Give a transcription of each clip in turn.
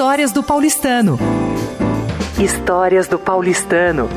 Histórias do Paulistano. Histórias do Paulistano.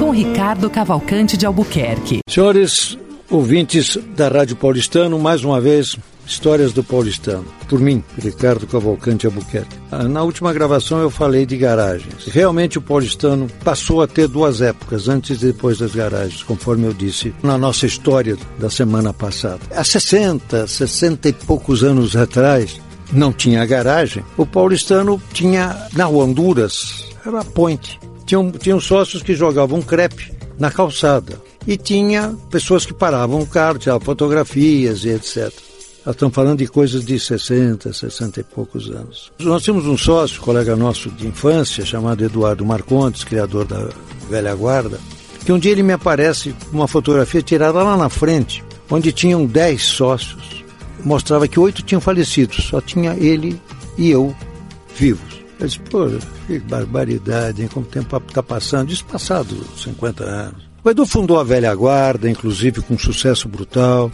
Com Ricardo Cavalcante de Albuquerque. Senhores ouvintes da Rádio Paulistano, mais uma vez, Histórias do Paulistano. Por mim, Ricardo Cavalcante Albuquerque. Ah, na última gravação eu falei de garagens. Realmente o paulistano passou a ter duas épocas, antes e depois das garagens, conforme eu disse na nossa história da semana passada. Há 60, 60 e poucos anos atrás, não tinha garagem. O paulistano tinha na Honduras, era a ponte. Tinham, tinham sócios que jogavam crepe na calçada. E tinha pessoas que paravam o carro, tiravam fotografias e etc. Nós estamos falando de coisas de 60, 60 e poucos anos. Nós temos um sócio, colega nosso de infância, chamado Eduardo Marcondes, criador da velha guarda, que um dia ele me aparece uma fotografia tirada lá na frente, onde tinham 10 sócios. Mostrava que oito tinham falecido, só tinha ele e eu vivos. Eu disse, pô, que barbaridade, hein? como o tempo está passando. Isso passado 50 anos. O Edu fundou a velha guarda, inclusive com sucesso brutal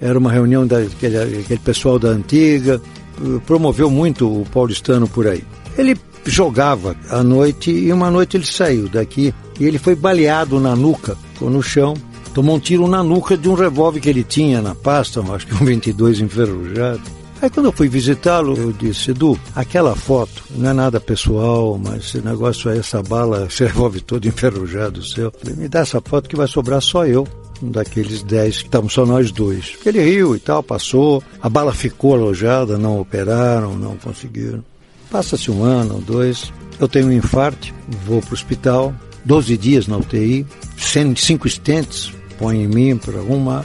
era uma reunião daquele aquele pessoal da antiga, promoveu muito o paulistano por aí. Ele jogava à noite e uma noite ele saiu daqui e ele foi baleado na nuca, ficou no chão, tomou um tiro na nuca de um revólver que ele tinha na pasta, acho que um 22 enferrujado. Aí quando eu fui visitá-lo, eu disse, Edu, aquela foto não é nada pessoal, mas esse negócio aí, essa bala, esse revólver todo enferrujado seu, me dá essa foto que vai sobrar só eu um daqueles dez que estavam só nós dois. Ele riu e tal, passou, a bala ficou alojada, não operaram, não conseguiram. Passa-se um ano, dois, eu tenho um infarto, vou para o hospital, 12 dias na UTI, cinco estentes, põe em mim para uma.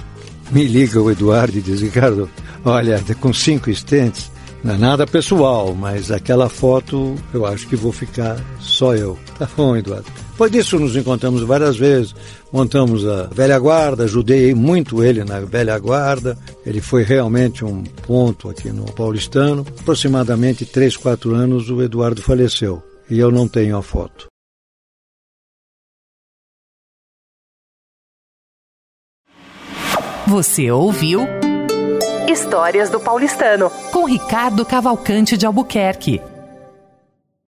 Me liga o Eduardo e diz, Ricardo, olha, com cinco estentes, não é nada pessoal, mas aquela foto eu acho que vou ficar só eu. Tá bom, Eduardo. Depois disso nos encontramos várias vezes, montamos a velha guarda, ajudei muito ele na velha guarda. Ele foi realmente um ponto aqui no paulistano. Aproximadamente 3, 4 anos o Eduardo faleceu e eu não tenho a foto. Você ouviu Histórias do Paulistano com Ricardo Cavalcante de Albuquerque.